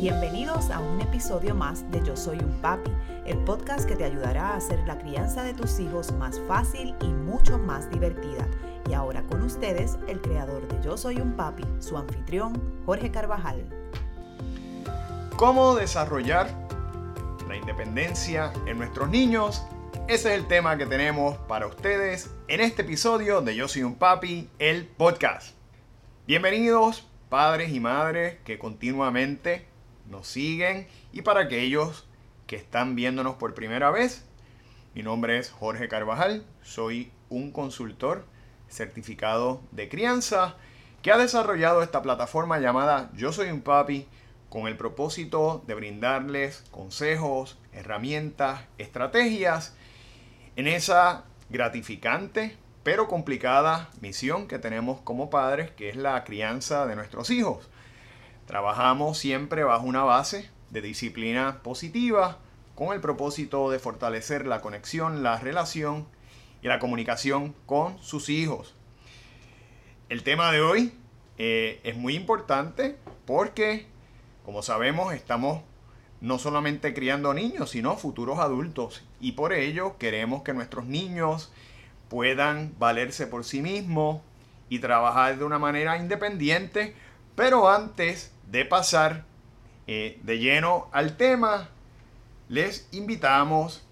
Bienvenidos a un episodio más de Yo Soy un Papi, el podcast que te ayudará a hacer la crianza de tus hijos más fácil y mucho más divertida. Y ahora con ustedes, el creador de Yo Soy un Papi, su anfitrión, Jorge Carvajal. ¿Cómo desarrollar la independencia en nuestros niños? Ese es el tema que tenemos para ustedes en este episodio de Yo Soy un Papi, el podcast. Bienvenidos padres y madres que continuamente nos siguen y para aquellos que están viéndonos por primera vez, mi nombre es Jorge Carvajal, soy un consultor certificado de crianza que ha desarrollado esta plataforma llamada Yo Soy un Papi con el propósito de brindarles consejos, herramientas, estrategias en esa gratificante pero complicada misión que tenemos como padres, que es la crianza de nuestros hijos. Trabajamos siempre bajo una base de disciplina positiva con el propósito de fortalecer la conexión, la relación y la comunicación con sus hijos. El tema de hoy eh, es muy importante porque, como sabemos, estamos no solamente criando niños, sino futuros adultos. Y por ello queremos que nuestros niños puedan valerse por sí mismos y trabajar de una manera independiente. Pero antes de pasar eh, de lleno al tema, les invitamos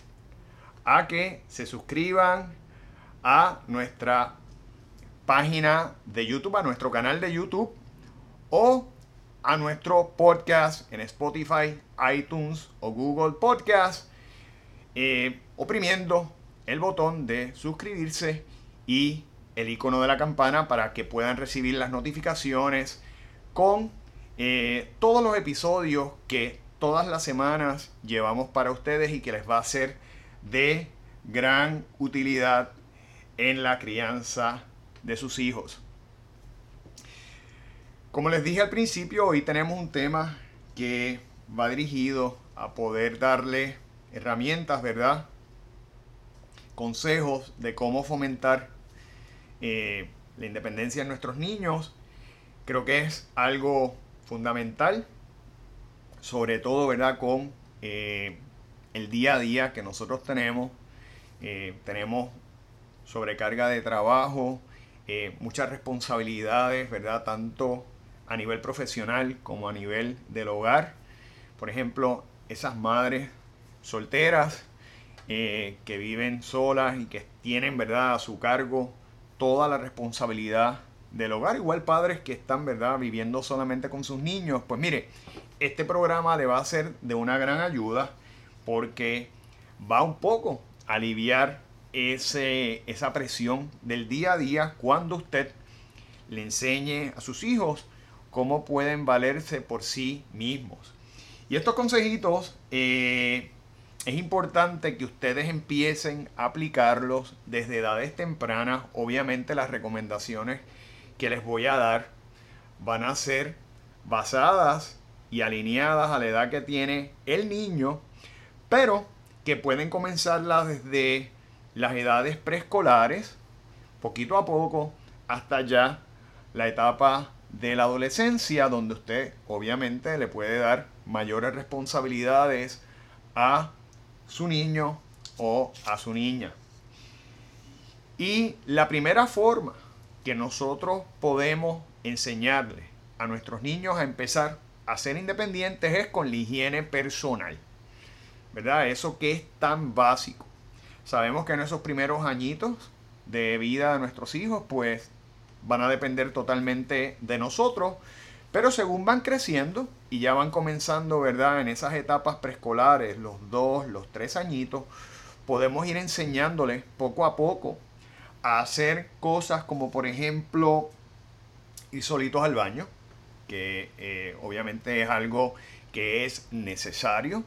a que se suscriban a nuestra página de YouTube, a nuestro canal de YouTube o a nuestro podcast en Spotify, iTunes o Google Podcast, eh, oprimiendo el botón de suscribirse y el icono de la campana para que puedan recibir las notificaciones con eh, todos los episodios que todas las semanas llevamos para ustedes y que les va a ser de gran utilidad en la crianza de sus hijos. Como les dije al principio, hoy tenemos un tema que va dirigido a poder darle herramientas, ¿verdad? Consejos de cómo fomentar eh, la independencia de nuestros niños. Creo que es algo fundamental, sobre todo, ¿verdad? Con eh, el día a día que nosotros tenemos. Eh, tenemos sobrecarga de trabajo, eh, muchas responsabilidades, ¿verdad? Tanto a nivel profesional como a nivel del hogar. Por ejemplo, esas madres solteras que viven solas y que tienen, ¿verdad?, a su cargo toda la responsabilidad del hogar, igual padres que están, ¿verdad?, viviendo solamente con sus niños. Pues mire, este programa le va a ser de una gran ayuda porque va un poco a aliviar ese, esa presión del día a día cuando usted le enseñe a sus hijos cómo pueden valerse por sí mismos. Y estos consejitos eh, es importante que ustedes empiecen a aplicarlos desde edades tempranas. Obviamente las recomendaciones que les voy a dar van a ser basadas y alineadas a la edad que tiene el niño, pero que pueden comenzarlas desde las edades preescolares, poquito a poco, hasta ya la etapa de la adolescencia, donde usted obviamente le puede dar mayores responsabilidades a su niño o a su niña. Y la primera forma que nosotros podemos enseñarle a nuestros niños a empezar a ser independientes es con la higiene personal. ¿Verdad? Eso que es tan básico. Sabemos que en esos primeros añitos de vida de nuestros hijos, pues van a depender totalmente de nosotros. Pero según van creciendo y ya van comenzando, ¿verdad? En esas etapas preescolares, los dos, los tres añitos, podemos ir enseñándoles poco a poco hacer cosas como por ejemplo ir solitos al baño, que eh, obviamente es algo que es necesario,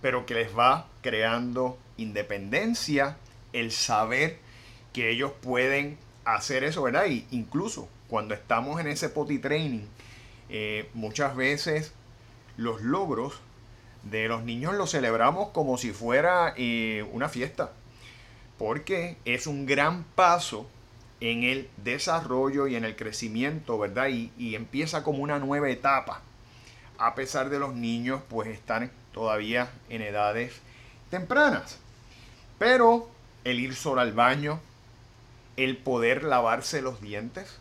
pero que les va creando independencia, el saber que ellos pueden hacer eso, ¿verdad? Y incluso cuando estamos en ese potty training, eh, muchas veces los logros de los niños los celebramos como si fuera eh, una fiesta porque es un gran paso en el desarrollo y en el crecimiento, ¿verdad? Y, empieza como una nueva etapa a pesar de los niños pues están todavía en edades tempranas. Pero el ir solo al baño, el poder lavarse los dientes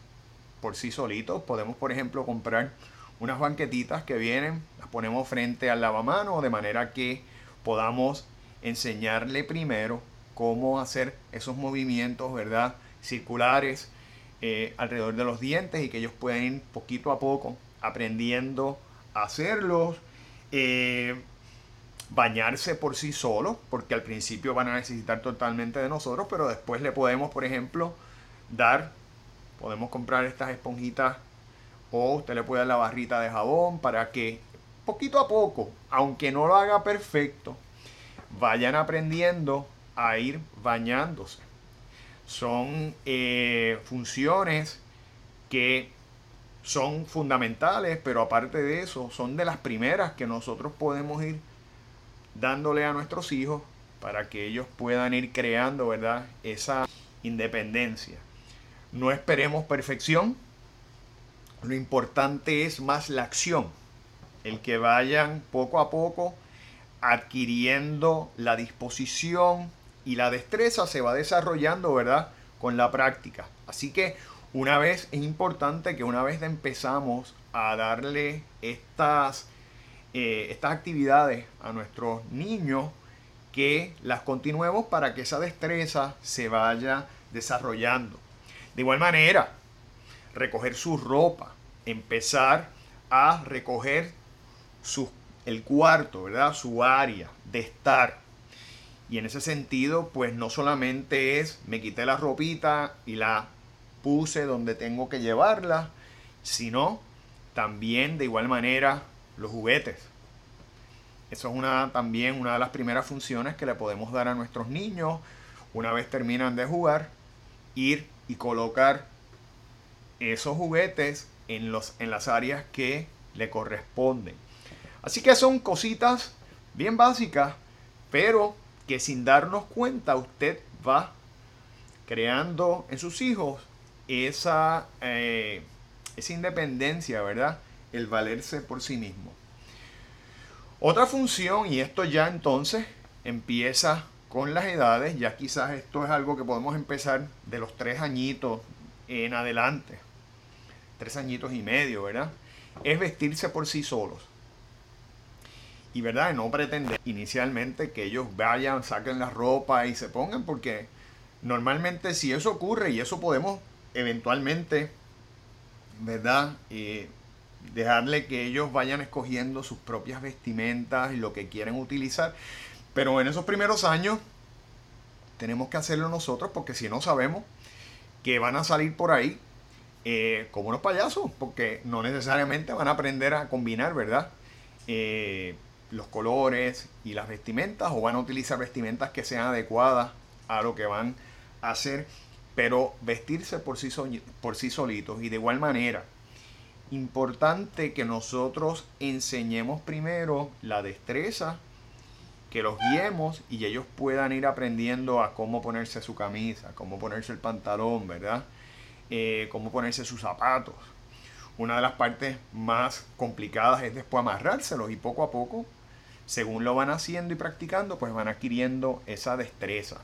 por sí solitos, podemos por ejemplo comprar unas banquetitas que vienen, las ponemos frente al lavamano de manera que podamos enseñarle primero cómo hacer esos movimientos, ¿verdad? Circulares eh, alrededor de los dientes y que ellos pueden ir poquito a poco aprendiendo a hacerlos. Eh, bañarse por sí solos, porque al principio van a necesitar totalmente de nosotros, pero después le podemos, por ejemplo, dar, podemos comprar estas esponjitas o usted le puede dar la barrita de jabón para que poquito a poco, aunque no lo haga perfecto, vayan aprendiendo a ir bañándose. Son eh, funciones que son fundamentales, pero aparte de eso, son de las primeras que nosotros podemos ir dándole a nuestros hijos para que ellos puedan ir creando, ¿verdad? Esa independencia. No esperemos perfección. Lo importante es más la acción. El que vayan poco a poco adquiriendo la disposición y la destreza se va desarrollando, ¿verdad? Con la práctica. Así que una vez es importante que una vez empezamos a darle estas, eh, estas actividades a nuestros niños, que las continuemos para que esa destreza se vaya desarrollando. De igual manera, recoger su ropa, empezar a recoger sus el cuarto, ¿verdad? Su área de estar. Y en ese sentido, pues no solamente es me quité la ropita y la puse donde tengo que llevarla, sino también de igual manera los juguetes. Eso es una, también una de las primeras funciones que le podemos dar a nuestros niños una vez terminan de jugar, ir y colocar esos juguetes en, los, en las áreas que le corresponden. Así que son cositas bien básicas, pero que sin darnos cuenta usted va creando en sus hijos esa, eh, esa independencia, ¿verdad? El valerse por sí mismo. Otra función, y esto ya entonces empieza con las edades, ya quizás esto es algo que podemos empezar de los tres añitos en adelante, tres añitos y medio, ¿verdad? Es vestirse por sí solos y verdad no pretender inicialmente que ellos vayan, saquen la ropa y se pongan porque normalmente si eso ocurre y eso podemos eventualmente, ¿verdad? Eh, dejarle que ellos vayan escogiendo sus propias vestimentas y lo que quieren utilizar. Pero en esos primeros años tenemos que hacerlo nosotros porque si no sabemos que van a salir por ahí eh, como unos payasos, porque no necesariamente van a aprender a combinar, ¿verdad? Eh, los colores y las vestimentas o van a utilizar vestimentas que sean adecuadas a lo que van a hacer, pero vestirse por sí, por sí solitos y de igual manera. Importante que nosotros enseñemos primero la destreza, que los guiemos y ellos puedan ir aprendiendo a cómo ponerse su camisa, cómo ponerse el pantalón, ¿verdad? Eh, cómo ponerse sus zapatos. Una de las partes más complicadas es después amarrárselos y poco a poco según lo van haciendo y practicando, pues van adquiriendo esa destreza.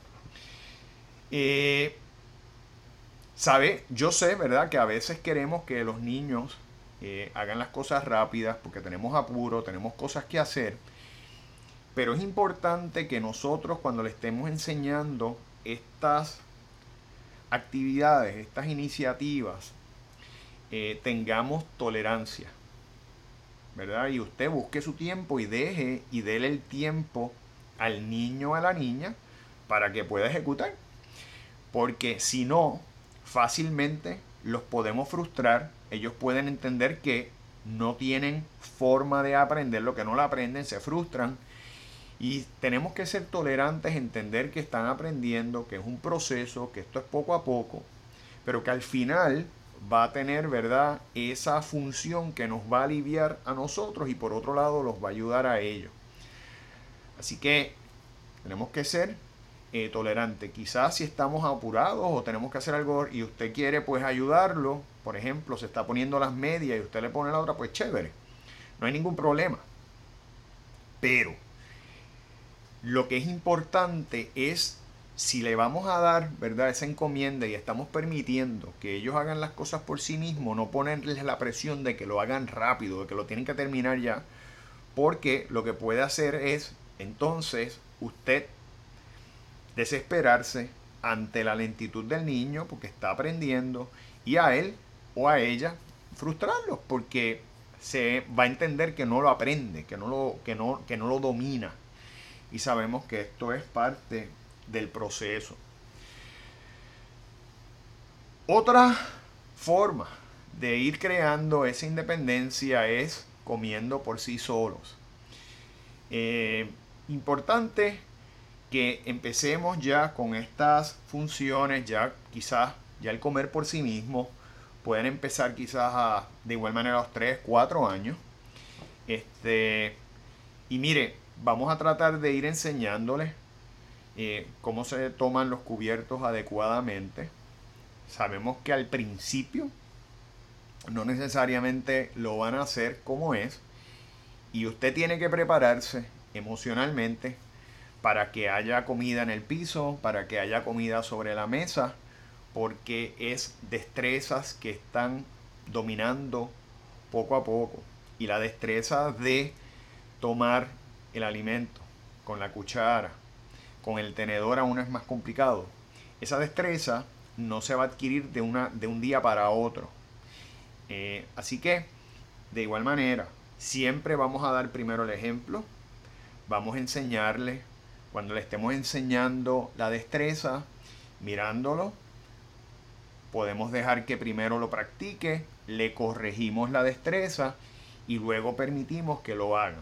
Eh, ¿Sabe? Yo sé, ¿verdad? Que a veces queremos que los niños eh, hagan las cosas rápidas porque tenemos apuro, tenemos cosas que hacer. Pero es importante que nosotros cuando le estemos enseñando estas actividades, estas iniciativas, eh, tengamos tolerancia. ¿Verdad? Y usted busque su tiempo y deje y déle el tiempo al niño o a la niña para que pueda ejecutar. Porque si no, fácilmente los podemos frustrar. Ellos pueden entender que no tienen forma de aprender lo que no lo aprenden, se frustran. Y tenemos que ser tolerantes, entender que están aprendiendo, que es un proceso, que esto es poco a poco, pero que al final va a tener, ¿verdad? Esa función que nos va a aliviar a nosotros y por otro lado los va a ayudar a ellos. Así que tenemos que ser eh, tolerantes. Quizás si estamos apurados o tenemos que hacer algo y usted quiere pues ayudarlo, por ejemplo, se está poniendo las medias y usted le pone la otra, pues chévere. No hay ningún problema. Pero lo que es importante es si le vamos a dar, ¿verdad?, esa encomienda y estamos permitiendo que ellos hagan las cosas por sí mismos, no ponerles la presión de que lo hagan rápido, de que lo tienen que terminar ya, porque lo que puede hacer es entonces usted desesperarse ante la lentitud del niño porque está aprendiendo y a él o a ella frustrarlo porque se va a entender que no lo aprende, que no lo, que no, que no lo domina. Y sabemos que esto es parte del proceso. Otra forma de ir creando esa independencia es comiendo por sí solos. Eh, importante que empecemos ya con estas funciones, ya quizás ya el comer por sí mismo, pueden empezar quizás a, de igual manera a los 3, 4 años. Este, y mire, vamos a tratar de ir enseñándoles eh, cómo se toman los cubiertos adecuadamente. Sabemos que al principio no necesariamente lo van a hacer como es. Y usted tiene que prepararse emocionalmente para que haya comida en el piso, para que haya comida sobre la mesa, porque es destrezas que están dominando poco a poco. Y la destreza de tomar el alimento con la cuchara, con el tenedor aún es más complicado. Esa destreza no se va a adquirir de, una, de un día para otro. Eh, así que, de igual manera, siempre vamos a dar primero el ejemplo. Vamos a enseñarle, cuando le estemos enseñando la destreza, mirándolo, podemos dejar que primero lo practique, le corregimos la destreza y luego permitimos que lo haga.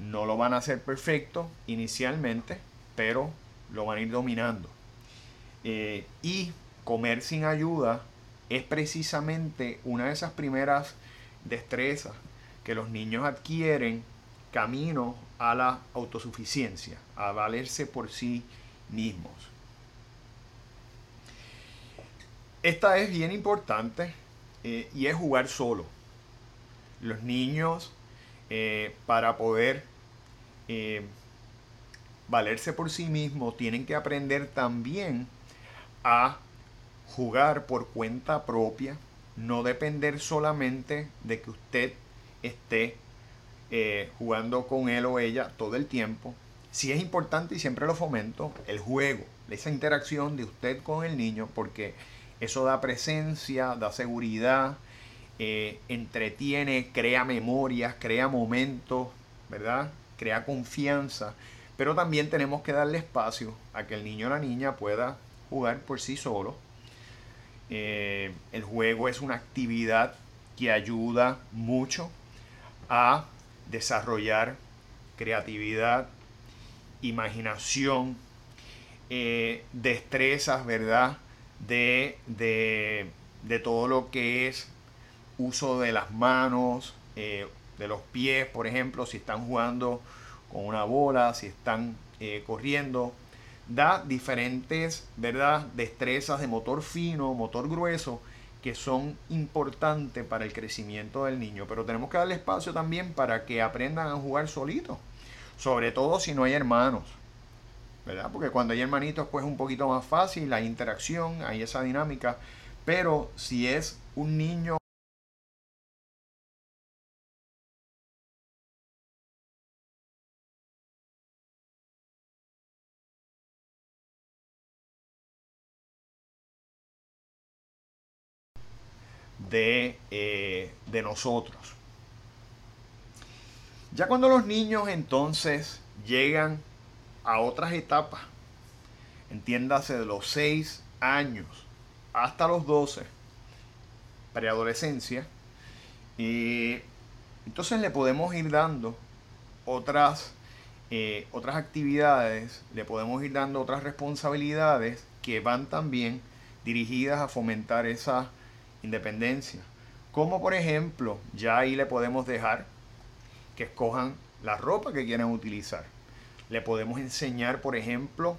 No lo van a hacer perfecto inicialmente, pero lo van a ir dominando. Eh, y comer sin ayuda es precisamente una de esas primeras destrezas que los niños adquieren camino a la autosuficiencia, a valerse por sí mismos. Esta es bien importante eh, y es jugar solo. Los niños, eh, para poder valerse por sí mismo, tienen que aprender también a jugar por cuenta propia, no depender solamente de que usted esté eh, jugando con él o ella todo el tiempo. Si es importante y siempre lo fomento, el juego, esa interacción de usted con el niño, porque eso da presencia, da seguridad, eh, entretiene, crea memorias, crea momentos, ¿verdad? Crea confianza pero también tenemos que darle espacio a que el niño o la niña pueda jugar por sí solo. Eh, el juego es una actividad que ayuda mucho a desarrollar creatividad, imaginación, eh, destrezas, ¿verdad? De, de, todo lo que es uso de las manos, eh, de los pies, por ejemplo, si están jugando con una bola, si están eh, corriendo. Da diferentes, ¿verdad? Destrezas de motor fino, motor grueso, que son importantes para el crecimiento del niño. Pero tenemos que darle espacio también para que aprendan a jugar solitos. Sobre todo si no hay hermanos. ¿verdad? Porque cuando hay hermanitos, pues es un poquito más fácil la interacción, hay esa dinámica. Pero si es un niño Eh, de, nosotros. Ya cuando los niños entonces llegan a otras etapas, entiéndase de los 6 años hasta los 12, preadolescencia, y entonces le podemos ir dando otras, eh, otras actividades, le podemos ir dando otras responsabilidades que van también dirigidas a fomentar esa independencia. Como por ejemplo, ya ahí le podemos dejar que escojan la ropa que quieran utilizar. Le podemos enseñar, por ejemplo,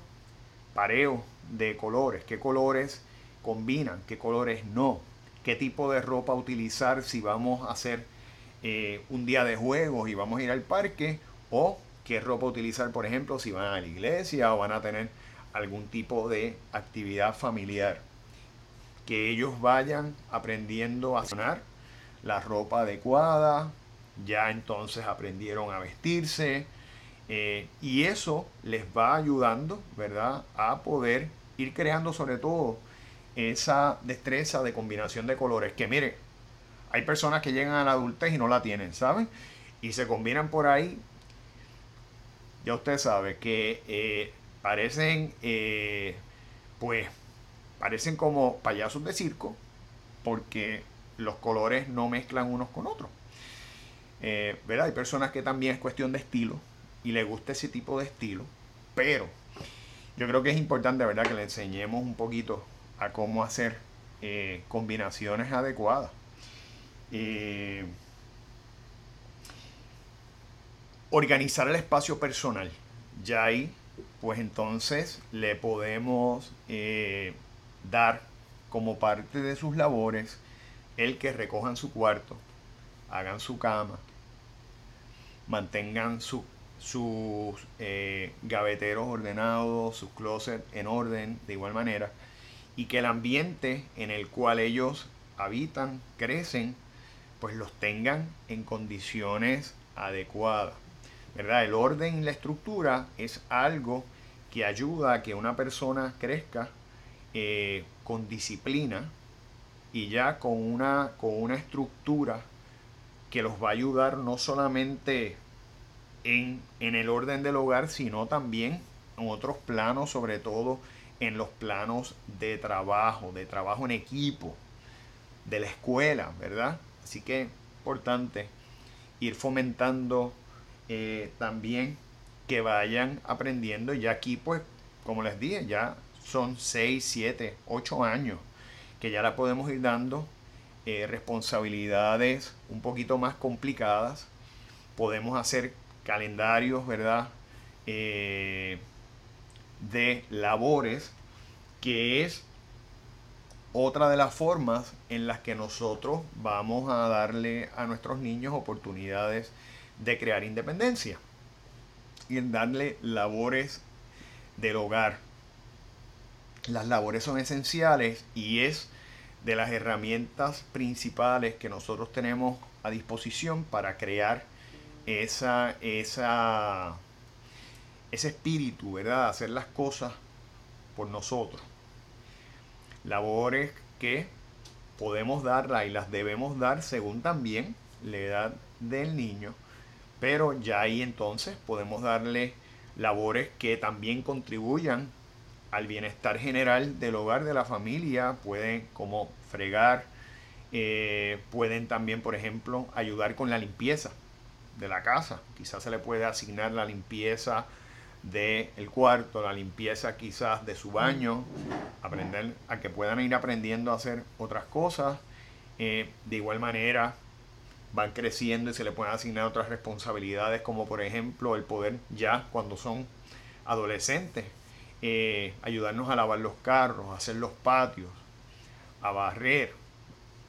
pareo de colores, qué colores combinan, qué colores no, qué tipo de ropa utilizar si vamos a hacer eh, un día de juegos y vamos a ir al parque o qué ropa utilizar, por ejemplo, si van a la iglesia o van a tener algún tipo de actividad familiar. Que ellos vayan aprendiendo a sonar la ropa adecuada, ya entonces aprendieron a vestirse eh, y eso les va ayudando, ¿verdad?, a poder ir creando sobre todo esa destreza de combinación de colores. Que mire, hay personas que llegan a la adultez y no la tienen, ¿saben? Y se combinan por ahí. Ya usted sabe que eh, parecen, eh, pues, parecen como payasos de circo, porque los colores no mezclan unos con otros. Eh, ¿verdad? Hay personas que también es cuestión de estilo y le gusta ese tipo de estilo, pero yo creo que es importante, ¿verdad?, que le enseñemos un poquito a cómo hacer eh, combinaciones adecuadas. Eh, organizar el espacio personal. Ya ahí, pues entonces le podemos dar como parte de sus labores el que recojan su cuarto, hagan su cama, mantengan sus eh, gaveteros ordenados, sus closets en orden de igual manera, y que el ambiente en el cual ellos habitan, crecen, pues los tengan en condiciones adecuadas. ¿verdad? El orden y la estructura es algo que ayuda a que una persona crezca eh, con disciplina, y ya con una, con una estructura que los va a ayudar no solamente en, en el orden del hogar, sino también en otros planos, sobre todo en los planos de trabajo, de trabajo en equipo, de la escuela, ¿verdad? Así que importante ir fomentando eh, también que vayan aprendiendo. Y aquí, pues, como les dije, ya son 6, 7, 8 años que ya la podemos ir dando eh, responsabilidades un poquito más complicadas. Podemos hacer calendarios, ¿verdad? Eh, de labores, que es otra de las formas en las que nosotros vamos a darle a nuestros niños oportunidades de crear independencia y en darle labores del hogar las labores son esenciales y es de las herramientas principales que nosotros tenemos a disposición para crear esa, esa, ese espíritu, ¿verdad? Hacer las cosas por nosotros. Labores que podemos darla y las debemos dar según también la edad del niño, pero ya ahí entonces podemos darle labores que también contribuyan al bienestar general del hogar, de la familia, pueden como fregar, eh, pueden también, por ejemplo, ayudar con la limpieza de la casa. Quizás se le puede asignar la limpieza del cuarto, la limpieza quizás de su baño, aprender a que puedan ir aprendiendo a hacer otras cosas. Eh, de igual manera, van creciendo y se le pueden asignar otras responsabilidades, como por ejemplo el poder ya cuando son adolescentes eh, ayudarnos a lavar los carros, a hacer los patios, a barrer,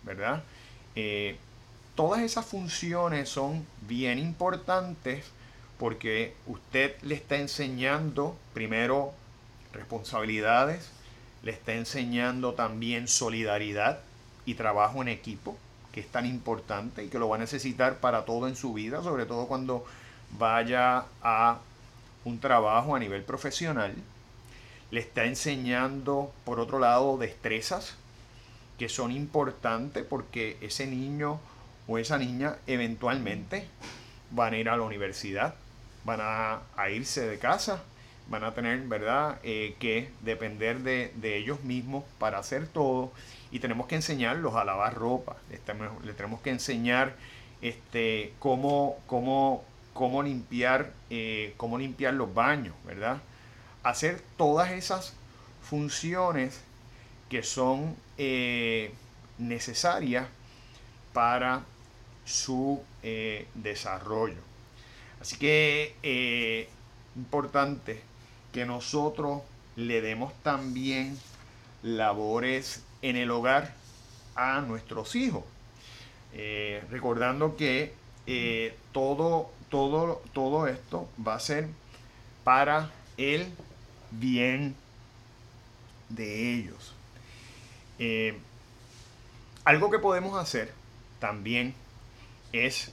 ¿verdad? Eh, todas esas funciones son bien importantes porque usted le está enseñando primero responsabilidades, le está enseñando también solidaridad y trabajo en equipo, que es tan importante y que lo va a necesitar para todo en su vida, sobre todo cuando vaya a un trabajo a nivel profesional le está enseñando, por otro lado, destrezas que son importantes porque ese niño o esa niña eventualmente van a ir a la universidad, van a, irse de casa, van a tener, ¿verdad?, eh, que depender de, ellos mismos para hacer todo y tenemos que enseñarlos a lavar ropa, les tenemos, que enseñar este, cómo, cómo, cómo, limpiar, eh, cómo limpiar los baños, ¿verdad? Hacer todas esas funciones que son eh, necesarias para su eh, desarrollo. Así que eh, importante que nosotros le demos también labores en el hogar a nuestros hijos. recordando que eh, todo, todo, todo esto va a ser para el bien de ellos. Eh, algo que podemos hacer también es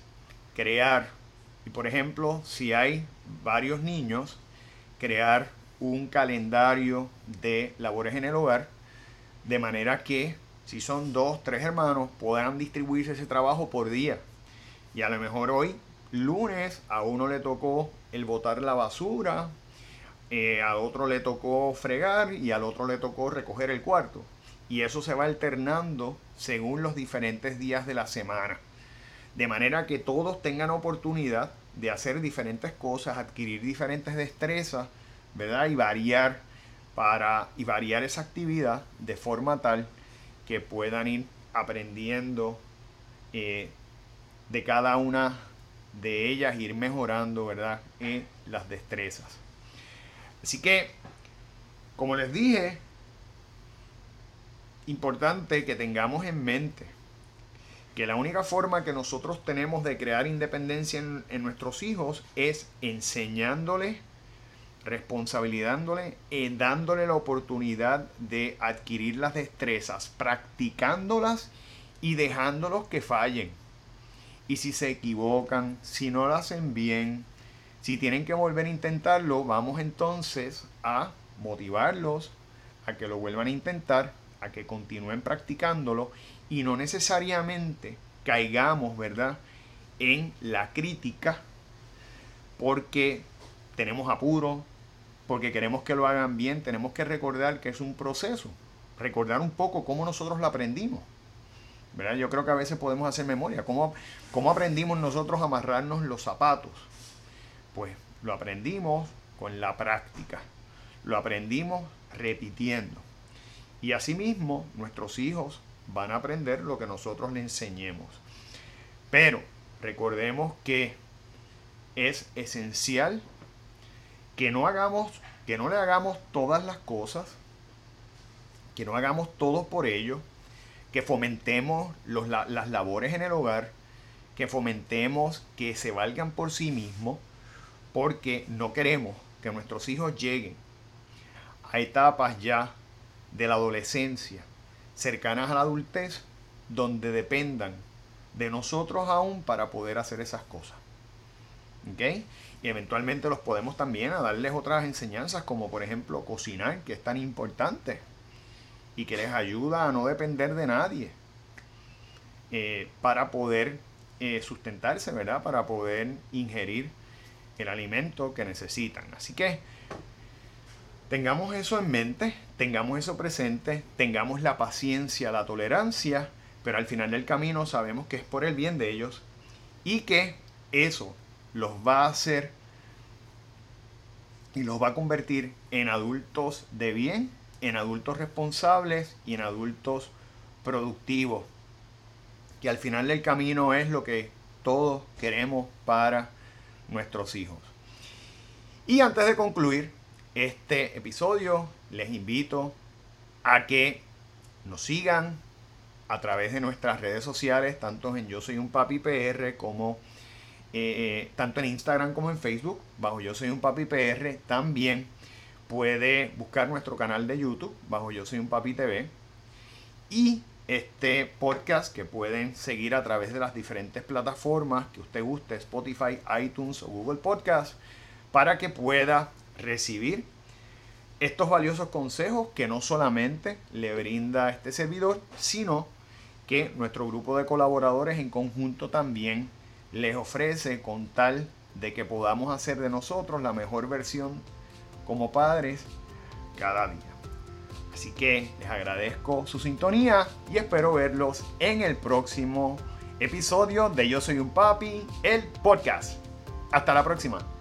crear, y por ejemplo, si hay varios niños, crear un calendario de labores en el hogar, de manera que si son dos, tres hermanos, puedan distribuirse ese trabajo por día. Y a lo mejor hoy, lunes, a uno le tocó el botar la basura, eh, a otro le tocó fregar y al otro le tocó recoger el cuarto. Y eso se va alternando según los diferentes días de la semana. De manera que todos tengan oportunidad de hacer diferentes cosas, adquirir diferentes destrezas, ¿verdad? Y variar para y variar esa actividad de forma tal que puedan ir aprendiendo eh, de cada una de ellas, ir mejorando, ¿verdad? Las destrezas. Así que, como les dije, importante que tengamos en mente que la única forma que nosotros tenemos de crear independencia en, nuestros hijos es enseñándoles, responsabilizándole, eh, dándole la oportunidad de adquirir las destrezas, practicándolas y dejándolos que fallen. Y si se equivocan, si no lo hacen bien, si tienen que volver a intentarlo, vamos entonces a motivarlos a que lo vuelvan a intentar, a que continúen practicándolo y no necesariamente caigamos, ¿verdad?, en la crítica porque tenemos apuro, porque queremos que lo hagan bien, tenemos que recordar que es un proceso, recordar un poco cómo nosotros lo aprendimos. ¿verdad? Yo creo que a veces podemos hacer memoria, cómo, cómo aprendimos nosotros a amarrarnos los zapatos. Pues lo aprendimos con la práctica, lo aprendimos repitiendo. Y asimismo, nuestros hijos van a aprender lo que nosotros les enseñemos. Pero recordemos que es esencial que no hagamos, que no le hagamos todas las cosas, que no hagamos todo por ello, que fomentemos las labores en el hogar, que fomentemos que se valgan por sí mismos, porque no queremos que nuestros hijos lleguen a etapas ya de la adolescencia, cercanas a la adultez, donde dependan de nosotros aún para poder hacer esas cosas. Y eventualmente los podemos también a darles otras enseñanzas, como por ejemplo cocinar, que es tan importante y que les ayuda a no depender de nadie eh, para poder eh, sustentarse, ¿verdad? Para poder ingerir el alimento que necesitan. Así que Tengamos eso en mente, tengamos eso presente, tengamos la paciencia, la tolerancia, pero al final del camino sabemos que es por el bien de ellos y que eso los va a hacer y los va a convertir en adultos de bien, en adultos responsables y en adultos productivos. Que al final del camino es lo que todos queremos para nuestros hijos. Y antes de concluir, este episodio, les invito a que nos sigan a través de nuestras redes sociales, tanto en Yo Soy un Papi PR como eh, eh, tanto en Instagram como en Facebook, bajo Yo Soy un Papi PR. También puede buscar nuestro canal de YouTube, bajo Yo Soy un Papi TV. Y este podcast que pueden seguir a través de las diferentes plataformas que usted guste, Spotify, iTunes o Google Podcast, para que pueda recibir estos valiosos consejos que no solamente le brinda este servidor, sino que nuestro grupo de colaboradores en conjunto también les ofrece con tal de que podamos hacer de nosotros la mejor versión como padres cada día. Así que les agradezco su sintonía y espero verlos en el próximo episodio de Yo Soy un Papi, el podcast. Hasta la próxima.